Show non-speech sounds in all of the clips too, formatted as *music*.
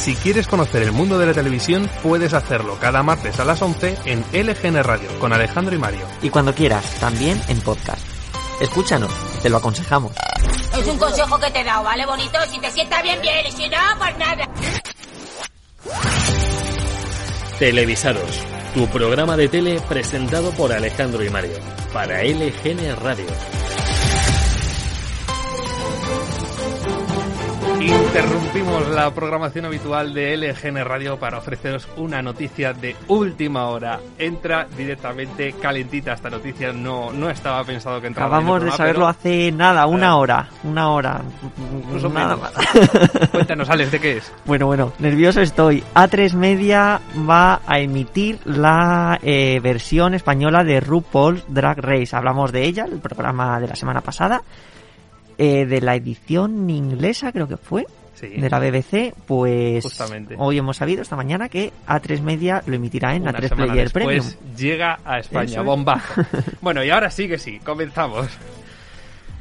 Si quieres conocer el mundo de la televisión, puedes hacerlo cada martes a las 11 en LGN Radio con Alejandro y Mario. Y cuando quieras, también en podcast. Escúchanos, te lo aconsejamos. Es un consejo que te he dado, ¿vale, bonito? Si te sienta bien, bien, y si no, pues nada. Televisados, tu programa de tele presentado por Alejandro y Mario, para LGN Radio. Interrumpimos la programación habitual de LGN Radio para ofreceros una noticia de última hora. Entra directamente calentita esta noticia, no, no estaba pensado que entrara. en el Acabamos de programa, saberlo pero- hace nada, una hora. Una hora. Incluso Nada menos. más. *laughs* Cuéntanos, Alex, ¿de qué es? Bueno, bueno, nervioso estoy. A3 Media va a emitir la eh, versión española de RuPaul's Drag Race. Hablamos de ella, el programa de la semana pasada. Eh, de la edición inglesa, creo que fue, Sí. de la BBC. Pues Justamente. hoy hemos sabido esta mañana que A3 Media lo emitirá en Una A3 semana Player después Premium. llega a España, es. bomba. *laughs* bueno, y ahora sí que sí, comenzamos.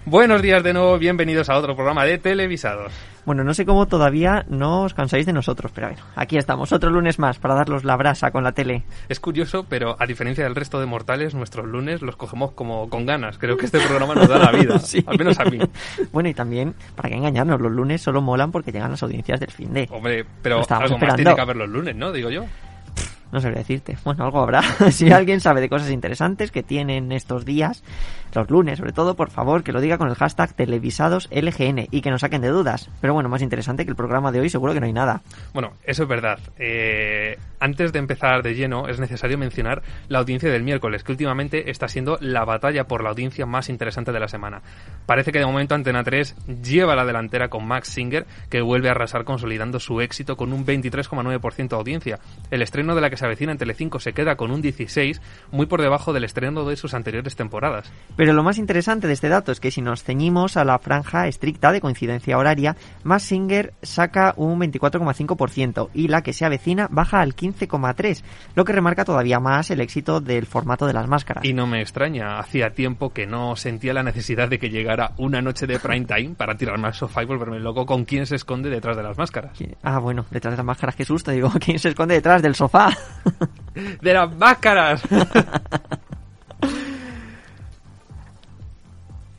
Buenos días de nuevo, bienvenidos a otro programa de Televisados. Bueno, no sé cómo todavía no os cansáis de nosotros, pero bueno, aquí estamos, otro lunes más para daros la brasa con la tele. Es curioso, pero a diferencia del resto de mortales, nuestros lunes los cogemos como con ganas. Creo que este programa nos da la vida, *laughs* Sí. al menos a mí. Bueno, y también, para que engañarnos, los lunes solo molan porque llegan las audiencias del fin de. Hombre, pero algo más esperando. tiene que haber los lunes, ¿no? Digo yo. No sabría decirte. Bueno, algo habrá. *laughs* si *laughs* alguien sabe de cosas interesantes que tienen estos días, los lunes sobre todo, por favor, que lo diga con el hashtag televisadoslgn y que nos saquen de dudas. Pero bueno, más interesante que el programa de hoy, seguro que no hay nada. Bueno, eso es verdad. Eh, antes de empezar de lleno, es necesario mencionar la audiencia del miércoles, que últimamente está siendo la batalla por la audiencia más interesante de la semana. Parece que de momento Antena 3 lleva la delantera con Max Singer, que vuelve a arrasar consolidando su éxito con un 23,9% de audiencia. El estreno de la que se avecina en Telecinco se queda con un 16, muy por debajo del estreno de sus anteriores temporadas. Pero lo más interesante de este dato es que si nos ceñimos a la franja estricta de coincidencia horaria, Mass Singer saca un 24,5% y la que se avecina baja al 15,3%, lo que remarca todavía más el éxito del formato de las máscaras. Y no me extraña, hacía tiempo que no sentía la necesidad de que llegara una noche de prime time para tirarme al sofá y volverme loco con quién se esconde detrás de las máscaras. Ah, bueno, detrás de las máscaras, qué susto. Digo, *laughs* ¿quién se esconde detrás del sofá? *laughs* ¡De las máscaras! *laughs*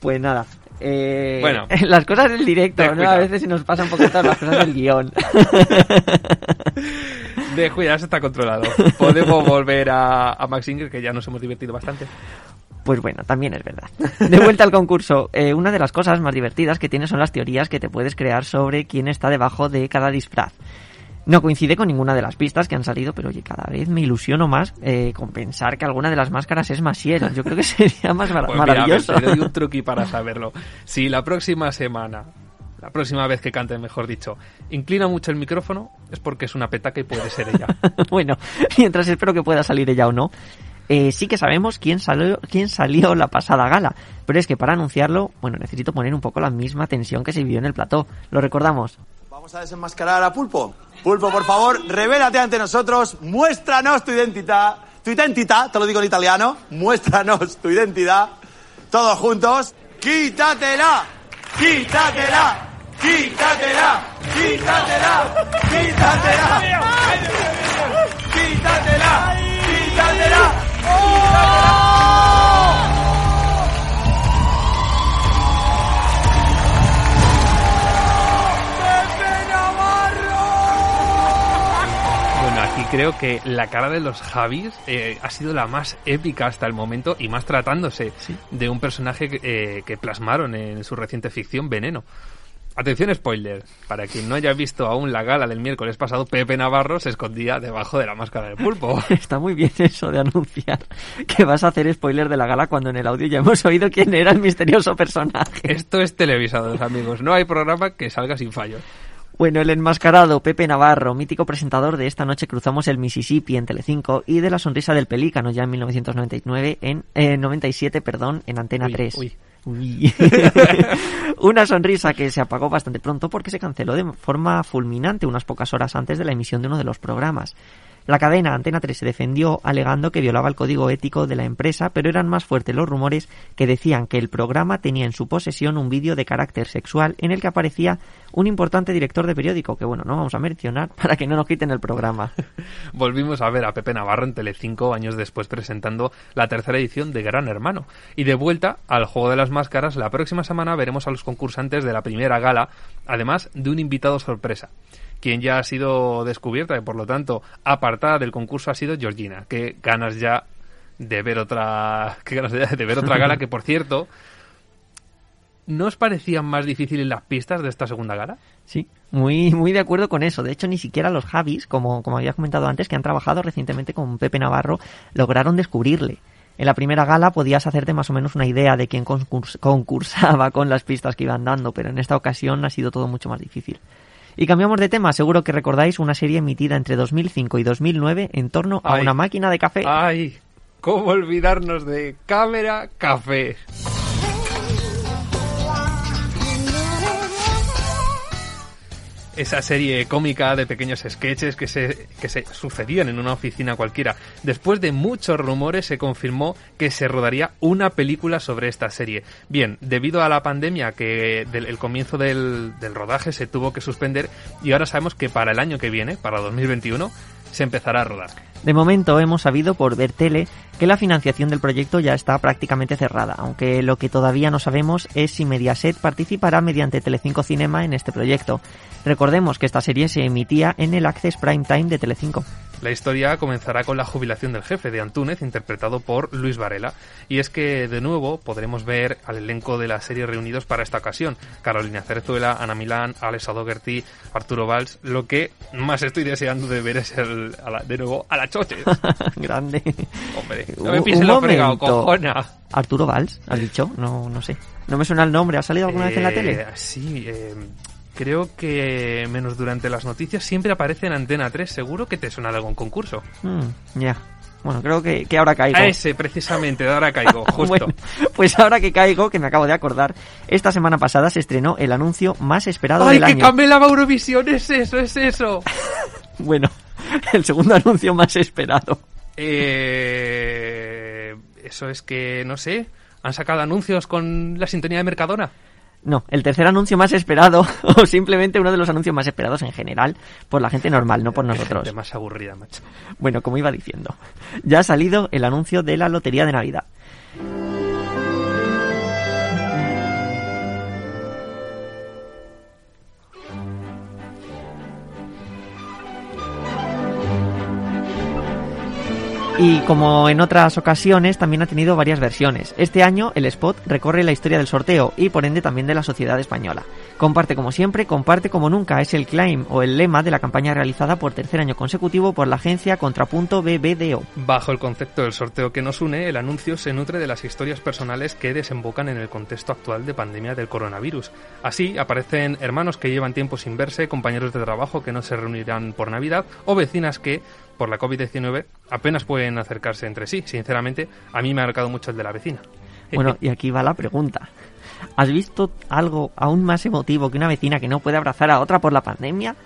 pues nada. Eh, Bueno. *laughs* las cosas del directo. A veces se nos pasan un poquito las cosas del guion. *laughs* De cuidado, eso está controlado. Podemos volver a, a Max Singer, que ya nos hemos divertido bastante. Pues bueno, también es verdad. De vuelta al concurso, eh, una de las cosas más divertidas que tiene son las teorías que te puedes crear sobre quién está debajo de cada disfraz. No coincide con ninguna de las pistas que han salido, pero oye, cada vez me ilusiono más eh, con pensar que alguna de las máscaras es Masiel. Yo creo que *laughs* sería más mar- Pues mira, a ver, maravilloso. te doy un truqui para saberlo. Si la próxima semana, la próxima vez que cante, mejor dicho, inclina mucho el micrófono, es porque es una petaca y puede ser ella. *laughs* bueno, mientras espero que pueda salir ella o no. eh, sí que sabemos quién salió, quién salió la pasada gala, pero es que para anunciarlo, bueno, necesito poner un poco la misma tensión que se vivió en el plató. Lo recordamos. Vamos a desenmascarar a Pulpo. Pulpo, por favor, revélate ante nosotros, muéstranos tu identidad. Tu identidad, te lo digo en italiano, muéstranos tu identidad. Todos juntos, quítatela, quítatela, quítatela, quítatela, quítatela, quítatela, quítatela. Bueno, creo que la cara de los Javis eh, ha sido la más épica hasta el momento y más tratándose de un personaje que, eh, que plasmaron en su reciente ficción Veneno. Atención spoiler, para quien no haya visto aún la gala del miércoles pasado, Pepe Navarro se escondía debajo de la máscara del pulpo. *laughs* Está muy bien eso de anunciar que vas a hacer spoiler de la gala cuando en el audio ya hemos oído quién era el misterioso personaje. Esto es televisados, amigos. No hay programa que salga sin fallos. Bueno, el enmascarado Pepe Navarro, mítico presentador de Esta noche cruzamos el Mississippi en Telecinco y de La sonrisa del pelícano ya en 1999 en eh, 97, perdón, en Antena Uy, 3. uy. Uy. *laughs* Una sonrisa que se apagó bastante pronto porque se canceló de forma fulminante unas pocas horas antes de la emisión de uno de los programas. La cadena Antena 3 se defendió alegando que violaba el código ético de la empresa, pero eran más fuertes los rumores que decían que el programa tenía en su posesión un vídeo de carácter sexual en el que aparecía un importante director de periódico, que bueno, no vamos a mencionar *laughs* para que no nos quiten el programa. *laughs* Volvimos a ver a Pepe Navarro en Telecinco años después presentando la tercera edición de Gran Hermano. Y de vuelta al juego de las máscaras, la próxima semana veremos a los concursantes de la primera gala, además de un invitado sorpresa quien ya ha sido descubierta y por lo tanto apartada del concurso ha sido Georgina. Qué ganas ya de ver otra, *laughs* qué ganas ya de ver otra gala que por cierto ¿No os parecían más difíciles las pistas de esta segunda gala? Sí, muy, muy de acuerdo con eso. De hecho, ni siquiera los Javis, como, como había comentado antes, que han trabajado recientemente con Pepe Navarro, lograron descubrirle. En la primera gala podías hacerte más o menos una idea de quién concursaba con las pistas que iban dando, pero en esta ocasión ha sido todo mucho más difícil. Y cambiamos de tema, seguro que recordáis una serie emitida entre 2005 y 2009 en torno a una máquina de café. ¡Ay! ¿Cómo olvidarnos de Cámara Café? Esa serie cómica de pequeños sketches que se, que se sucedían en una oficina cualquiera. Después de muchos rumores se confirmó que se rodaría una película sobre esta serie. Bien, debido a la pandemia que del el comienzo del, del rodaje se tuvo que suspender y ahora sabemos que para el año que viene, para 2021, se empezará a rodar. De momento hemos sabido por ver tele que la financiación del proyecto ya está prácticamente cerrada, aunque lo que todavía no sabemos es si Mediaset participará mediante Telecinco Cinema en este proyecto. Recordemos que esta serie se emitía en el Access Prime Time de Telecinco. La historia comenzará con la jubilación del jefe de Antúnez, interpretado por Luis Varela, y es que de nuevo podremos ver al elenco de la serie reunidos para esta ocasión. Carolina Cerzuela, Ana Milán, Alexa Dougherty, Arturo Valls. Lo que más estoy deseando de ver es el, de nuevo a la choche. *laughs* Grande. Hombre, no me pises lo fregado, cojona. Arturo Valls, has dicho, no, no sé. No me suena el nombre, ¿ha salido alguna vez en la tele? Eh, sí, eh, creo que menos durante las noticias siempre aparece en Antena 3. Seguro que te suena de algún concurso. Mm, ya. Bueno, creo que, que, ahora caigo. A ese, precisamente, de ahora caigo, *laughs* justo. pues ahora que caigo, que me acabo de acordar, esta semana pasada se estrenó el anuncio más esperado del año. ¡Ay, que cambie la Eurovisión! ¡Es eso, es eso! *laughs* bueno, el segundo anuncio más esperado. Eh, eso es que, no sé, han sacado anuncios con la sintonía de Mercadona. No, el tercer anuncio más esperado, *laughs* o simplemente uno de los anuncios más esperados en general, por la gente normal, no por nosotros. Gente más aburrida, macho. Bueno, como iba diciendo, ya ha salido el anuncio de la Lotería de Navidad. Y como en otras ocasiones, también ha tenido varias versiones. Este año el spot recorre la historia del sorteo y por ende también de la sociedad española. Comparte como siempre, comparte como nunca es el claim o el lema de la campaña realizada por tercer año consecutivo por la agencia Contrapunto BBDO. Bajo el concepto del sorteo que nos une, el anuncio se nutre de las historias personales que desembocan en el contexto actual de pandemia del coronavirus. Así aparecen hermanos que llevan tiempo sin verse, compañeros de trabajo que no se reunirán por Navidad o vecinas que por la COVID-19 apenas pueden acercarse entre sí. Sinceramente, a mí me ha marcado mucho el de la vecina. Bueno, y aquí va la pregunta. ¿Has visto algo aún más emotivo que una vecina que no puede abrazar a otra por la pandemia?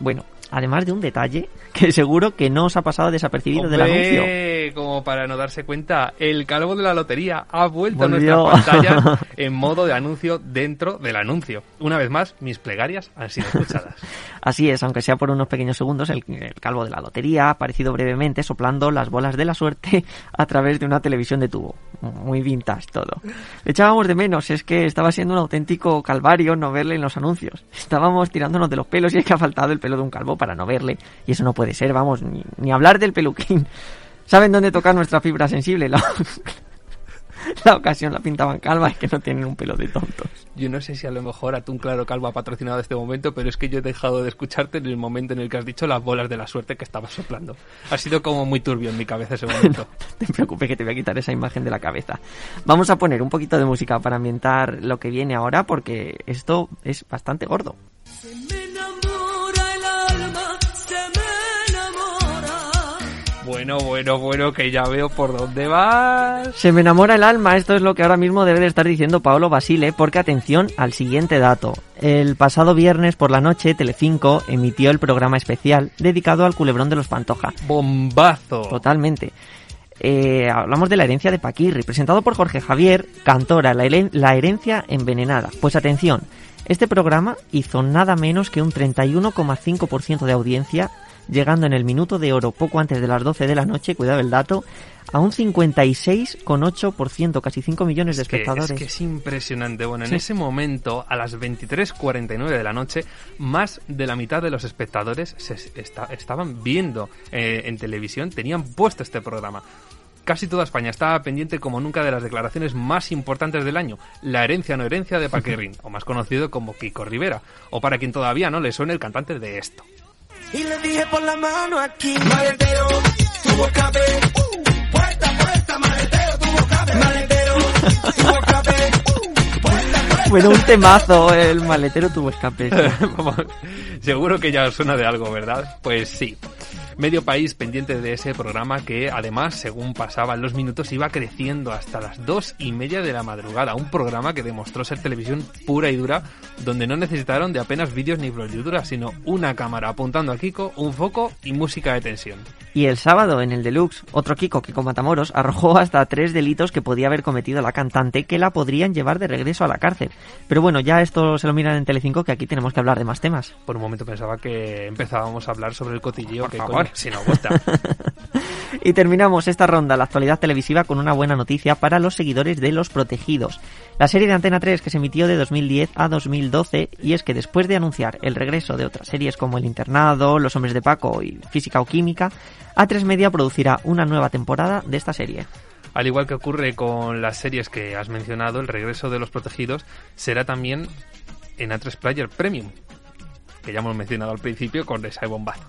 Bueno, además de un detalle que seguro que no os ha pasado desapercibido del anuncio. Como para no darse cuenta, el calvo de la lotería ha vuelto a nuestra pantalla *laughs* en modo de anuncio dentro del anuncio. Una vez más, mis plegarias han sido escuchadas. *laughs* Así es, aunque sea por unos pequeños segundos, el, el, calvo de la lotería ha aparecido brevemente soplando las bolas de la suerte *laughs* a través de una televisión de tubo. Muy vintage todo. Le echábamos de menos, es que estaba siendo un auténtico calvario no verle en los anuncios. Estábamos tirándonos de los pelos y es que ha faltado el pelo de un calvo para no verle. Y eso no puede ser, vamos, ni, ni hablar del peluquín. *laughs* ¿Saben dónde tocar nuestra fibra sensible? La, *laughs* la ocasión la pintaban calva, es que no tienen un pelo de tontos. Yo no sé si a lo mejor Atún Claro Calvo ha patrocinado este momento, pero es que yo he dejado de escucharte en el momento en el que has dicho las bolas de la suerte que estabas soplando. Ha sido como muy turbio en mi cabeza ese *laughs* momento. no te preocupes que te voy a quitar esa imagen de la cabeza. Vamos a poner un poquito de música para ambientar lo que viene ahora, porque esto es bastante gordo. Bueno, bueno, bueno, que ya veo por dónde vas. Se me enamora el alma, esto es lo que ahora mismo debe de estar diciendo Paolo Basile, porque atención al siguiente dato. El pasado viernes por la noche, Telecinco emitió el programa especial dedicado al culebrón de los Pantoja. Bombazo. Totalmente. Eh, hablamos de la herencia de Paquirri, presentado por Jorge Javier, cantora, la, heren- la herencia envenenada. Pues atención, este programa hizo nada menos que un 31,5% de audiencia, llegando en el minuto de oro poco antes de las 12 de la noche, cuidado el dato, a un 56,8%, casi 5 millones de Es que, espectadores. es que es impresionante. Bueno, en Sí. ese momento, a las 23.49 de la noche, más de la mitad de los espectadores se esta- estaban viendo eh, en televisión, tenían puesto este programa. Casi toda España estaba pendiente como nunca de las declaraciones más importantes del año, la herencia no herencia de Paquirrin, *laughs* o más conocido como Kiko Rivera, o para quien todavía no le suene el cantante de esto. Y le dije por la mano aquí, maletero, tu boca ve, puerta, puerta, maletero, tu boca ve, maletero, tu boca ve, puerta, puerta. Bueno, un temazo, el maletero tuvo escape. *laughs* Seguro que ya os suena de algo, ¿verdad? Pues sí. Medio país pendiente de ese programa que además, según pasaban los minutos, iba creciendo hasta las dos y media de la madrugada. Un programa que demostró ser televisión pura y dura, donde no necesitaron de apenas vídeos ni floriduras, sino una cámara apuntando a Kiko, un foco y música de tensión. Y el sábado, en el Deluxe, otro Kiko, Kiko Matamoros, arrojó hasta tres delitos que podía haber cometido la cantante que la podrían llevar de regreso a la cárcel. Pero bueno, ya esto se lo miran en Telecinco, que aquí tenemos que hablar de más temas. Por un momento pensaba que empezábamos a hablar sobre el cotilleo Por que favor. coño, si nos gusta. *laughs* Y terminamos esta ronda, la actualidad televisiva, con una buena noticia para los seguidores de Los Protegidos. La serie de Antena 3 que se emitió de 2010 a 2012 y es que después de anunciar el regreso de otras series como El Internado, Los Hombres de Paco y Física o Química, A3 Media producirá una nueva temporada de esta serie. Al igual que ocurre con las series que has mencionado, el regreso de los protegidos será también en A3 Player Premium, que ya hemos mencionado al principio con ese bombazo.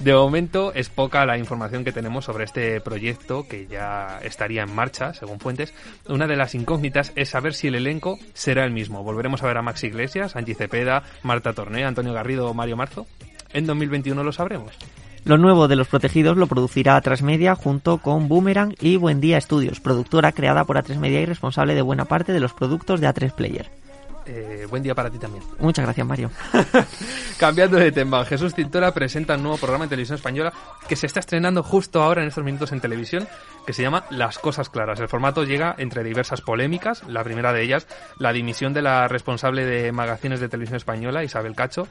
De momento es poca la información que tenemos sobre este proyecto que ya estaría en marcha, según fuentes. Una de las incógnitas es saber si el elenco será el mismo. ¿Volveremos a ver a Max Iglesias, Angie Cepeda, Marta Torné, Antonio Garrido o Mario Marzo? En 2021 lo sabremos. Lo nuevo de Los Protegidos lo producirá A3 Media junto con Boomerang y Buen Día Studios, productora creada por A3 Media y responsable de buena parte de los productos de A3 Player. Eh, buen día para ti también. Muchas gracias, Mario. *laughs* Cambiando de tema, Jesús Cintora presenta un nuevo programa en televisión española que se está estrenando justo ahora en estos minutos en televisión, que se llama Las Cosas Claras. El formato llega entre diversas polémicas, la primera de ellas, la dimisión de la responsable de magazines de televisión española, Isabel Cacho,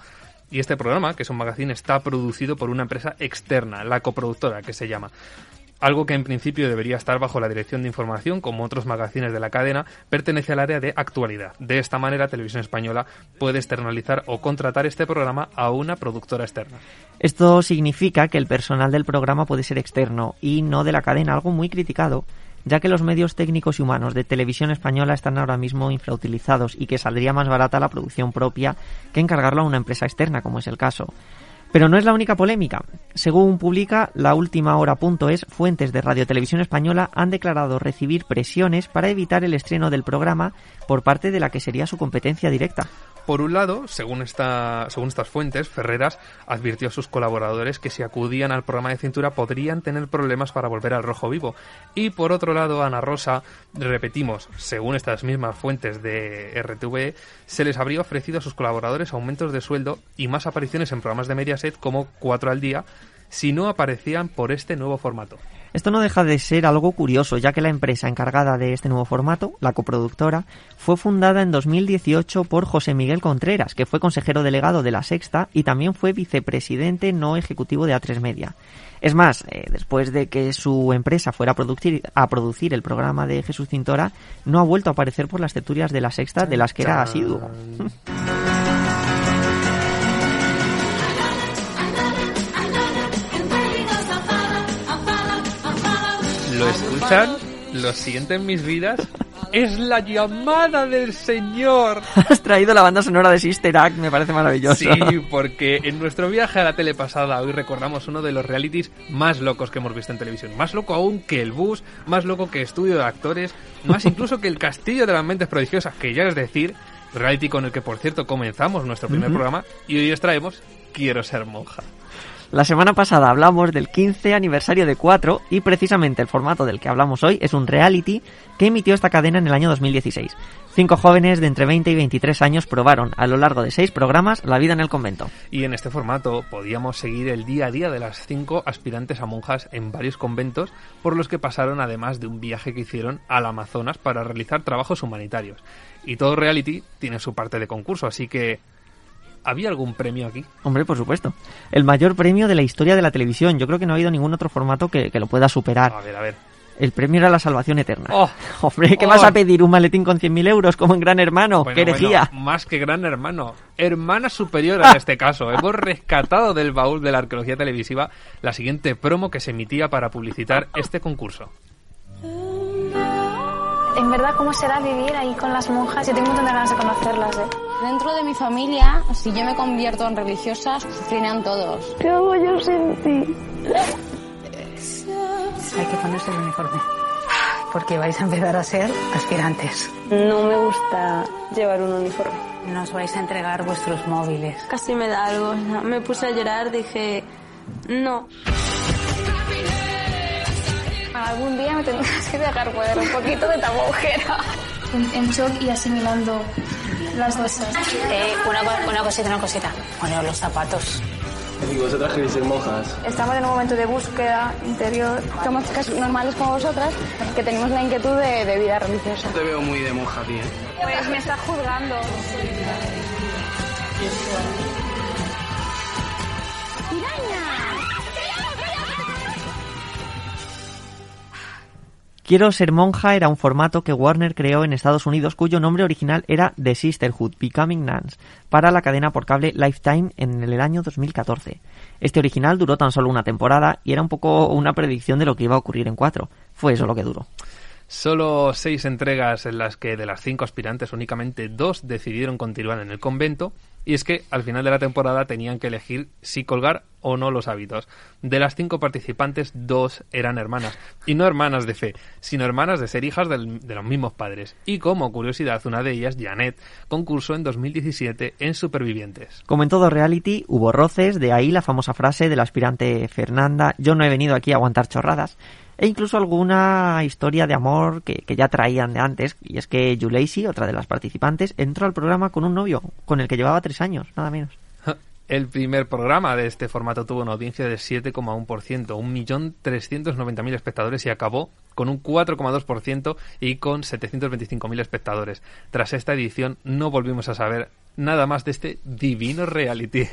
y este programa, que es un magazine, está producido por una empresa externa, la coproductora, que se llama. Algo que en principio debería estar bajo la dirección de información, como otros magazines de la cadena, pertenece al área de actualidad. De esta manera, Televisión Española puede externalizar o contratar este programa a una productora externa. Esto significa que el personal del programa puede ser externo y no de la cadena, algo muy criticado, ya que los medios técnicos y humanos de televisión española están ahora mismo infrautilizados y que saldría más barata la producción propia que encargarlo a una empresa externa, como es el caso. Pero no es la única polémica. Según publica la última hora.es, fuentes de Radio Televisión Española han declarado recibir presiones para evitar el estreno del programa por parte de la que sería su competencia directa. Por un lado, según, esta, según estas fuentes, Ferreras advirtió a sus colaboradores que si acudían al programa de cintura podrían tener problemas para volver al rojo vivo. Y por otro lado, Ana Rosa, repetimos, según estas mismas fuentes de RTV, se les habría ofrecido a sus colaboradores aumentos de sueldo y más apariciones en programas de Mediaset como cuatro al día si no aparecían por este nuevo formato. Esto no deja de ser algo curioso, ya que la empresa encargada de este nuevo formato, la coproductora, fue fundada en 2018 por José Miguel Contreras, que fue consejero delegado de La Sexta y también fue vicepresidente no ejecutivo de A3 Media. Es más, eh, después de que su empresa fuera a producir, a producir el programa de Jesús Cintora, no ha vuelto a aparecer por las tertulias de La Sexta de las que era asiduo. *laughs* ¿Lo escuchan? Lo sienten mis vidas. Es la llamada del Señor. *laughs* Has traído la banda sonora de Sister Act, me parece maravilloso. Sí, porque en nuestro viaje a la tele pasada hoy recordamos uno de los realities más locos que hemos visto en televisión. Más loco aún que el bus, más loco que estudio de actores, más incluso que el castillo de las mentes prodigiosas, que ya es decir, reality con el que por cierto comenzamos nuestro primer programa y hoy os traemos Quiero ser monja. La semana pasada hablamos del 15 aniversario de 4 y precisamente el formato del que hablamos hoy es un reality que emitió esta cadena en el año 2016. Cinco jóvenes de entre 20 y 23 años probaron a lo largo de seis programas la vida en el convento. Y en este formato podíamos seguir el día a día de las cinco aspirantes a monjas en varios conventos por los que pasaron además de un viaje que hicieron al Amazonas para realizar trabajos humanitarios. Y todo reality tiene su parte de concurso, así que ¿había algún premio aquí? Hombre, por supuesto. El mayor premio de la historia de la televisión. Yo creo que no ha habido ningún otro formato que, que lo pueda superar. A ver, a ver. El premio era la salvación eterna. Oh, *laughs* Hombre, ¿qué oh. vas a pedir? ¿Un maletín con 100.000 euros como en Gran Hermano? Bueno, ¡Qué herejía! bueno, más que gran hermano. Hermana superior *laughs* en este caso. Hemos rescatado del baúl de la arqueología televisiva la siguiente promo que se emitía para publicitar este concurso. En verdad, ¿cómo será vivir ahí con las monjas? Yo tengo un montón de ganas de conocerlas, ¿eh? Dentro de mi familia, si yo me convierto en religiosa, sufrirán todos. ¿Qué hago yo sin ti? Hay que ponerse el uniforme. Porque vais a empezar a ser aspirantes. No me gusta llevar un uniforme. Nos vais a entregar vuestros móviles. Casi me da algo. Me puse a llorar, dije, no. Algún día me tendrás que dejar poner un poquito de tabujera. En, en shock y asimilando las cosas. Eh, una, una cosita, una cosita. Poneos los zapatos. ¿Y vosotras queréis ser monjas? Estamos en un momento de búsqueda interior. Somos chicas normales como vosotras que tenemos la inquietud de, de vida religiosa. Te veo muy de monja, tío. Pues me está juzgando. Quiero ser monja era un formato que Warner creó en Estados Unidos cuyo nombre original era The Sisterhood Becoming Nuns para la cadena por cable Lifetime en el año 2014. Este original duró tan solo una temporada y era un poco una predicción de lo que iba a ocurrir en cuatro. Fue eso lo que duró. Solo seis entregas en las que de las cinco aspirantes únicamente dos decidieron continuar en el convento y es que al final de la temporada tenían que elegir si colgar o no los hábitos. De las cinco participantes, dos eran hermanas. Y no hermanas de fe, sino hermanas de ser hijas del- de los mismos padres. Y como curiosidad, una de ellas, Janet, concursó en 2017 en Supervivientes. Como en todo reality, hubo roces, de ahí la famosa frase del aspirante Fernanda, yo no he venido aquí a aguantar chorradas, e incluso alguna historia de amor que, que ya traían de antes, y es que Juleisi, otra de las participantes, entró al programa con un novio, con el que llevaba tres años, nada menos. El primer programa de este formato tuvo una audiencia de 7,1%, 1.390.000 espectadores y acabó con un 4,2% y con 725.000 espectadores. Tras esta edición no volvimos a saber nada más de este divino reality.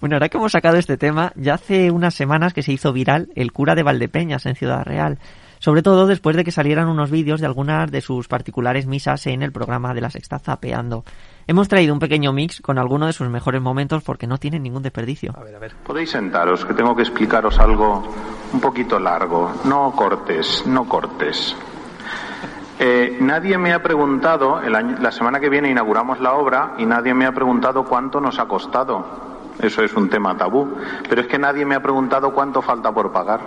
Bueno, ahora que hemos sacado este tema, ya hace unas semanas que se hizo viral el cura de Valdepeñas en Ciudad Real, sobre todo después de que salieran unos vídeos de algunas de sus particulares misas en el programa de la Sexta Zapeando. Hemos traído un pequeño mix con algunos de sus mejores momentos porque no tienen ningún desperdicio. A ver, a ver. Podéis sentaros, que tengo que explicaros algo un poquito largo. No cortes, no cortes. Eh, nadie me ha preguntado, el año- la semana que viene inauguramos la obra y nadie me ha preguntado cuánto nos ha costado. Eso es un tema tabú. Pero es que nadie me ha preguntado cuánto falta por pagar.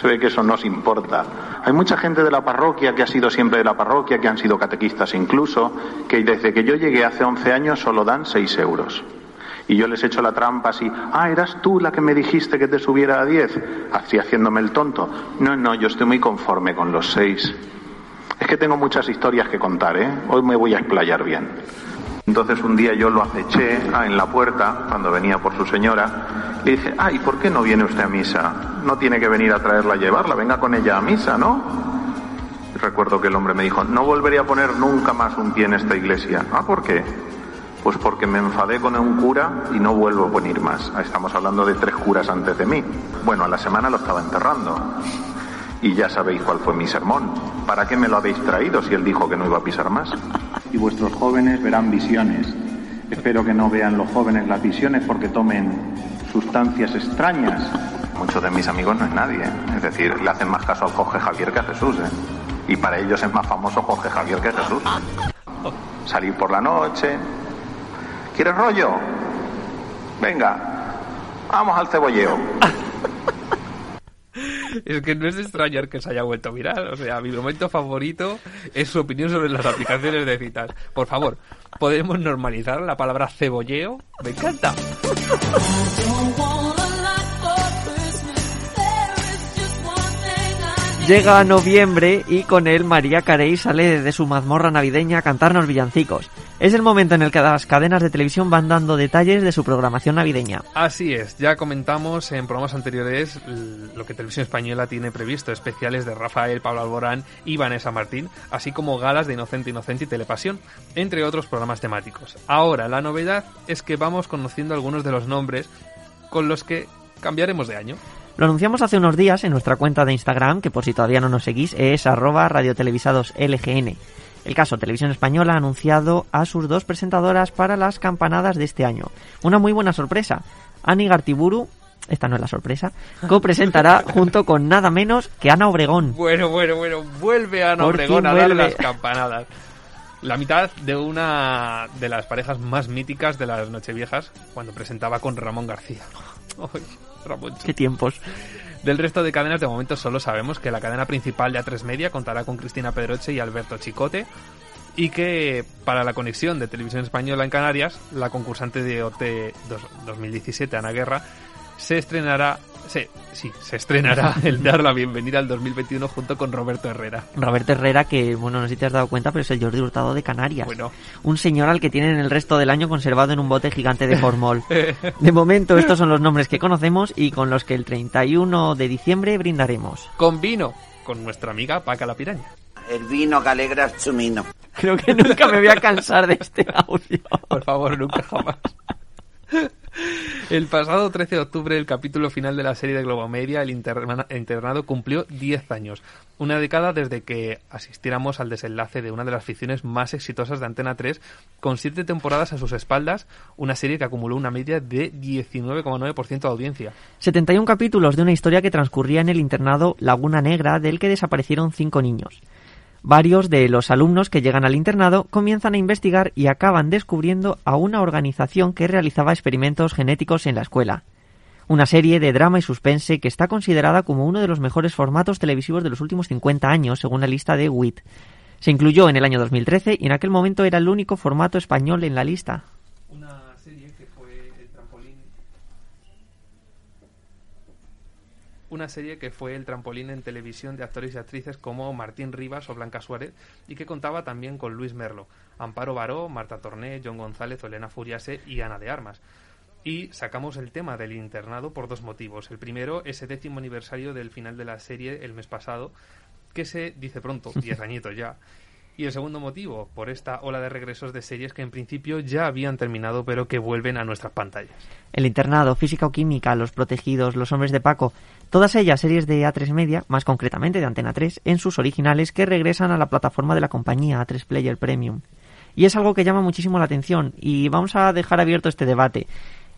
Se ve que eso nos importa. Hay mucha gente de la parroquia que ha sido siempre de la parroquia, que han sido catequistas incluso, que desde que yo llegué hace 11 años solo dan 6 euros. Y yo les echo la trampa así, ah, eras tú la que me dijiste que te subiera a 10, así haciéndome el tonto. No, no, yo estoy muy conforme con los 6. Es que tengo muchas historias que contar, ¿eh? Hoy me voy a explayar bien. Entonces un día yo lo aceché ah, en la puerta, cuando venía por su señora, le dije, ah, ¿y por qué no viene usted a misa? No tiene que venir a traerla a llevarla, venga con ella a misa, ¿no? Recuerdo que el hombre me dijo, no volveré a poner nunca más un pie en esta iglesia. Ah, ¿por qué? Pues porque me enfadé con un cura y no vuelvo a poner más. Ah, Estamos hablando de tres curas antes de mí. Bueno, a la semana lo estaba enterrando. Y ya sabéis cuál fue mi sermón. ¿Para qué me lo habéis traído si él dijo que no iba a pisar más? y vuestros jóvenes verán visiones. Espero que no vean los jóvenes las visiones porque tomen sustancias extrañas. Muchos de mis amigos no es nadie. ¿eh? Es decir, le hacen más caso a Jorge Javier que a Jesús. ¿eh? Y para ellos es más famoso Jorge Javier que Jesús. Salir por la noche. ¿Quieres rollo? Venga, vamos al cebolleo. Es que no es de extrañar que se haya vuelto viral. O sea, mi momento favorito es su opinión sobre las aplicaciones de citas. Por favor, ¿podemos normalizar la palabra cebolleo? Me encanta. *laughs* Llega noviembre y con él María Carey sale de su mazmorra navideña a cantarnos villancicos. Es el momento en el que las cadenas de televisión van dando detalles de su programación navideña. Así es, ya comentamos en programas anteriores lo que Televisión Española tiene previsto, especiales de Rafael, Pablo Alborán y Vanessa Martín, así como galas de Inocente Inocente y Telepasión, entre otros programas temáticos. Ahora, la novedad es que vamos conociendo algunos de los nombres con los que cambiaremos de año. Lo anunciamos hace unos días en nuestra cuenta de Instagram, que por si todavía no nos seguís, es arroba radiotelevisadoslgn. El caso, Televisión Española ha anunciado a sus dos presentadoras para las campanadas de este año. Una muy buena sorpresa. Ani Gartiburu, esta no es la sorpresa, copresentará *laughs* junto con nada menos que Ana Obregón. Bueno, bueno, bueno, vuelve Ana Por Obregón a dar las campanadas. La mitad de una de las parejas más míticas de las Nocheviejas, cuando presentaba con Ramón García. *laughs* Ay, Ramón. Qué tiempos. Del resto de cadenas, de momento solo sabemos que la cadena principal de A3 Media contará con Cristina Pedroche y Alberto Chicote. Y que para la conexión de Televisión Española en Canarias, la concursante de OT dos- 2017, Ana Guerra, se estrenará. Se, sí, se estrenará *laughs* el dar la bienvenida al 2021 junto con Roberto Herrera. Roberto Herrera, que bueno, no sé si te has dado cuenta, pero es el Jordi Hurtado de Canarias. Bueno. Un señor al que tienen el resto del año conservado en un bote gigante de formol. *laughs* De momento, estos son los nombres que conocemos y con los que el 31 de diciembre brindaremos. Con vino, con nuestra amiga Paca la Piraña. El vino que alegra es chumino. Creo que nunca me voy a cansar de este audio. Por favor, nunca jamás. *laughs* El pasado 13 de octubre, el capítulo final de la serie de Globomedia, El Interna- Internado, cumplió 10 años. Una década desde que asistiéramos al desenlace de una de las ficciones más exitosas de Antena 3, con 7 temporadas a sus espaldas, una serie que acumuló una media de 19,9% de audiencia. 71 capítulos de una historia que transcurría en el internado Laguna Negra del que desaparecieron cinco niños. Varios de los alumnos que llegan al internado comienzan a investigar y acaban descubriendo a una organización que realizaba experimentos genéticos en la escuela. Una serie de drama y suspense que está considerada como uno de los mejores formatos televisivos de los últimos 50 años, según la lista de WIT. Se incluyó en el año 2013 y en aquel momento era el único formato español en la lista serie que fue el trampolín. Una serie que fue el trampolín en televisión de actores y actrices como Martín Rivas o Blanca Suárez y que contaba también con Luis Merlo, Amparo Baró, Marta Torné, John González, Elena Furiase y Ana de Armas. Y sacamos el tema del internado por dos motivos. El primero, ese décimo aniversario del final de la serie el mes pasado, que se dice pronto, *laughs* 10 añitos ya. Y el segundo motivo, por esta ola de regresos de series que en principio ya habían terminado pero que vuelven a nuestras pantallas. El internado, física o química, Los protegidos, Los hombres de Paco, todas ellas series de A3 Media, más concretamente de Antena 3, en sus originales que regresan a la plataforma de la compañía A3 Player Premium. Y es algo que llama muchísimo la atención y vamos a dejar abierto este debate.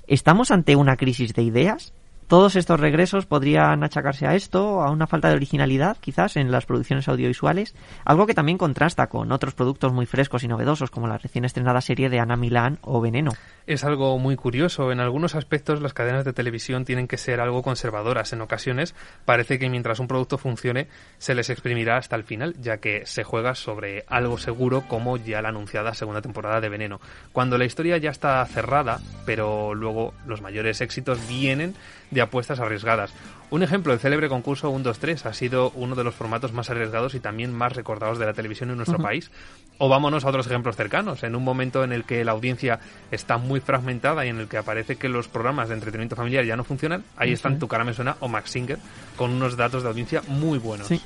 ¿Estamos ante una crisis de ideas? Todos estos regresos podrían achacarse a esto, a una falta de originalidad, quizás, en las producciones audiovisuales, algo que también contrasta con otros productos muy frescos y novedosos, como la recién estrenada serie de Ana Milán o Veneno. Es algo muy curioso. En algunos aspectos las cadenas de televisión tienen que ser algo conservadoras. En ocasiones parece que mientras un producto funcione se les exprimirá hasta el final, ya que se juega sobre algo seguro como ya la anunciada segunda temporada de Veneno. Cuando la historia ya está cerrada, pero luego los mayores éxitos vienen de apuestas arriesgadas. Un ejemplo, el célebre concurso 1, 2, 3 ha sido uno de los formatos más arriesgados y también más recordados de la televisión en nuestro país. O vámonos a otros ejemplos cercanos. En un momento en el que la audiencia está muy fragmentada y en el que aparece que los programas de entretenimiento familiar ya no funcionan, ahí están Tu cara me suena o Max Singer con unos datos de audiencia muy buenos. Sí.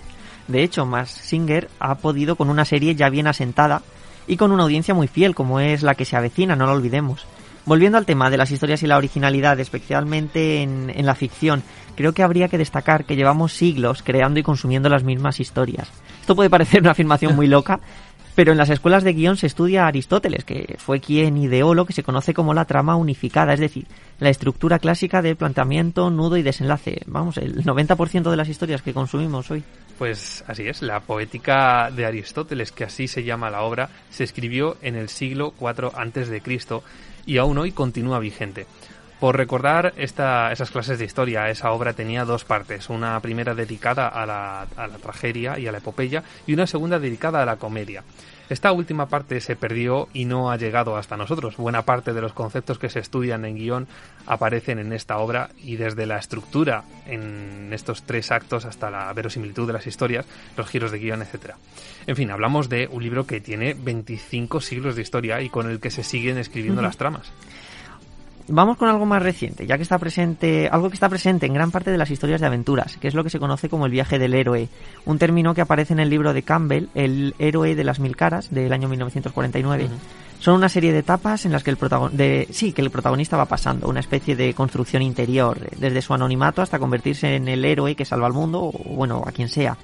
De hecho, Max Singer ha podido con una serie ya bien asentada y con una audiencia muy fiel, como es la que se avecina, no lo olvidemos. Volviendo al tema de las historias y la originalidad, especialmente en, en la ficción, creo que habría que destacar que llevamos siglos creando y consumiendo las mismas historias. Esto puede parecer una afirmación muy loca, *laughs* pero en las escuelas de guion se estudia Aristóteles, que fue quien ideó lo que se conoce como la trama unificada, es decir, la estructura clásica de planteamiento, nudo y desenlace. Vamos, el 90% de las historias que consumimos hoy. Pues así es, la poética de Aristóteles, que así se llama la obra, se escribió en el siglo IV Cristo y aún hoy continúa vigente. Por recordar esta, esas clases de historia, esa obra tenía dos partes, una primera dedicada a la, a la tragedia y a la epopeya y una segunda dedicada a la comedia. Esta última parte se perdió y no ha llegado hasta nosotros. Buena parte de los conceptos que se estudian en guion aparecen en esta obra y desde la estructura en estos tres actos hasta la verosimilitud de las historias, los giros de guion, etcétera. En fin, hablamos de un libro que tiene 25 siglos de historia y con el que se siguen escribiendo las tramas. Vamos con algo más reciente, ya que está presente, algo que está presente en gran parte de las historias de aventuras, que es lo que se conoce como el viaje del héroe, un término que aparece en el libro de Campbell, El héroe de las mil caras, del año 1949. Son una serie de etapas en las que el protagonista, sí, que el protagonista va pasando, una especie de construcción interior, desde su anonimato hasta convertirse en el héroe que salva al mundo, o bueno, a quien sea.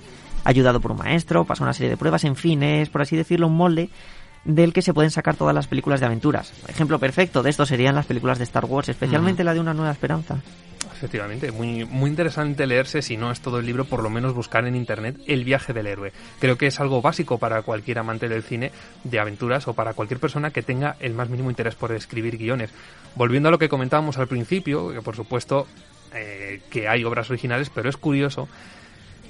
Ayudado por un maestro, pasa una serie de pruebas, en fin, es, por así decirlo, un molde del que se pueden sacar todas las películas de aventuras. Ejemplo perfecto de esto serían las películas de Star Wars, especialmente la de Una Nueva Esperanza. Efectivamente, muy, muy interesante leerse, si no es todo el libro, por lo menos buscar en internet El viaje del héroe. Creo que es algo básico para cualquier amante del cine de aventuras o para cualquier persona que tenga el más mínimo interés por escribir guiones. Volviendo a lo que comentábamos al principio, que por supuesto eh, que hay obras originales, pero es curioso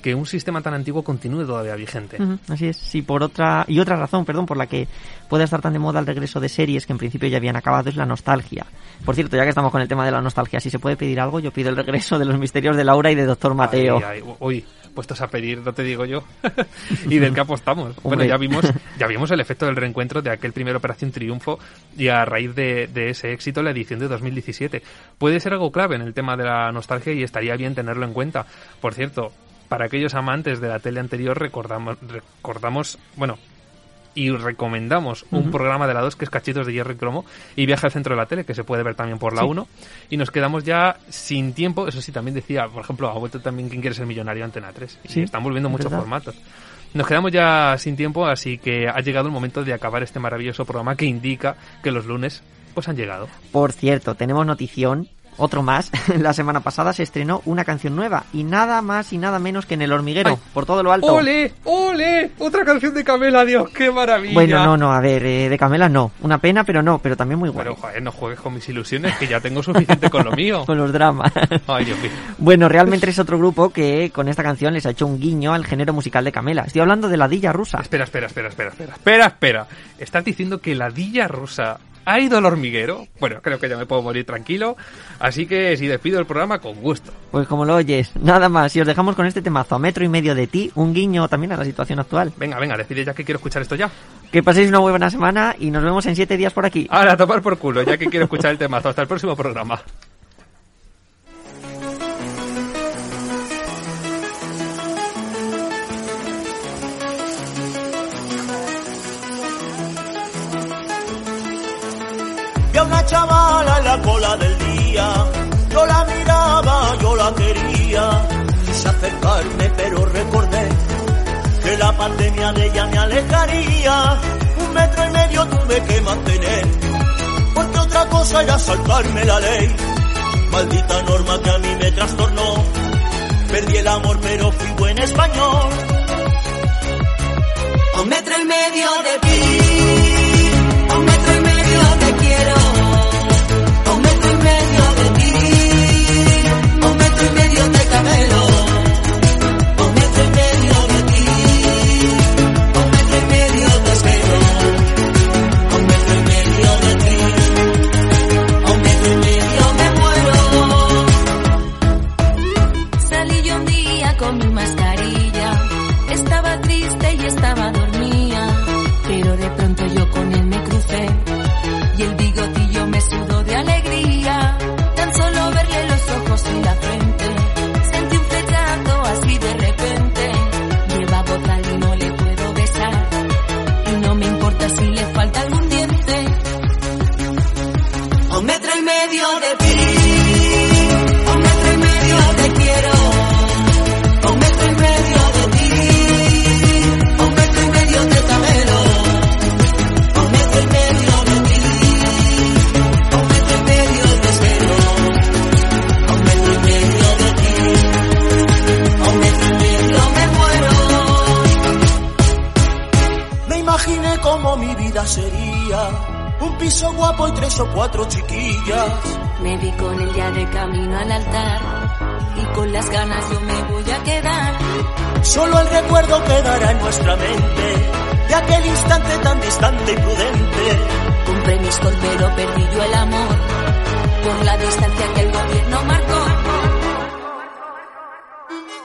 que un sistema tan antiguo continúe todavía vigente. Así es, sí, por otra y otra razón, perdón, por la que puede estar tan de moda el regreso de series que en principio ya habían acabado es la nostalgia. Por cierto, ya que estamos con el tema de la nostalgia, si se puede pedir algo, yo pido el regreso de los misterios de Laura y de Doctor Mateo. Ay, ay, uy, puestos a pedir, no te digo yo. *laughs* y del que apostamos. Bueno, ya vimos, ya vimos el efecto del reencuentro de aquel primer Operación Triunfo y a raíz de, de ese éxito la edición de 2017. Puede ser algo clave en el tema de la nostalgia y estaría bien tenerlo en cuenta. Por cierto, para aquellos amantes de la tele anterior recordamos, recordamos, bueno, y recomendamos un programa de la 2 que es Cachitos de Hierro y Cromo y Viaje al Centro de la Tele, que se puede ver también por la Sí. 1. Y nos quedamos ya sin tiempo. Eso sí, también decía, por ejemplo, ha vuelto también ¿Quién quiere ser millonario? Antena 3. Y Sí, están volviendo es muchos verdad. formatos. Nos quedamos ya sin tiempo, así que ha llegado el momento de acabar este maravilloso programa que indica que los lunes pues han llegado. Por cierto, tenemos notición, otro más. *laughs* La semana pasada se estrenó una canción nueva y nada más y nada menos que en El Hormiguero, Ay. por todo lo alto. ¡Ole! ¡Ole! Otra canción de Camela, Dios, qué maravilla. Bueno, no, no, a ver, eh, de Camela no. Una pena, pero no, pero también muy guay. Pero, joder, no juegues con mis ilusiones, que ya tengo suficiente con lo mío. *laughs* Con los dramas. *laughs* Ay, Dios mío. Bueno, realmente es otro grupo que con esta canción les ha hecho un guiño al género musical de Camela. Estoy hablando de la Dilla Rusa. Espera, espera, espera, espera, espera, espera, espera. ¿Estás diciendo que la Dilla Rusa ha ido al hormiguero? Bueno, creo que ya me puedo morir tranquilo. Así que si despido el programa, con gusto. Pues como lo oyes, nada más. Y os dejamos con este temazo a metro y medio de ti, un guiño también a la situación actual. Venga, venga, decide ya que quiero escuchar esto ya. Que paséis una muy buena semana y nos vemos en siete días por aquí. Ahora, a tomar por culo, ya que quiero escuchar el temazo. Hasta el próximo programa. Una chavala en la cola del día. Yo la miraba, yo la quería. Quise acercarme, pero recordé que la pandemia de ella me alejaría. Un metro y medio tuve que mantener, porque otra cosa era saltarme la ley. Maldita norma que a mí me trastornó. Perdí el amor, pero fui buen español. Un metro y medio de ti, Me vi con él ya de camino al altar y con las ganas yo me voy a quedar. Solo el recuerdo quedará en nuestra mente de aquel instante tan distante y prudente. Compré mi sol pero perdí yo el amor por la distancia que el gobierno marcó.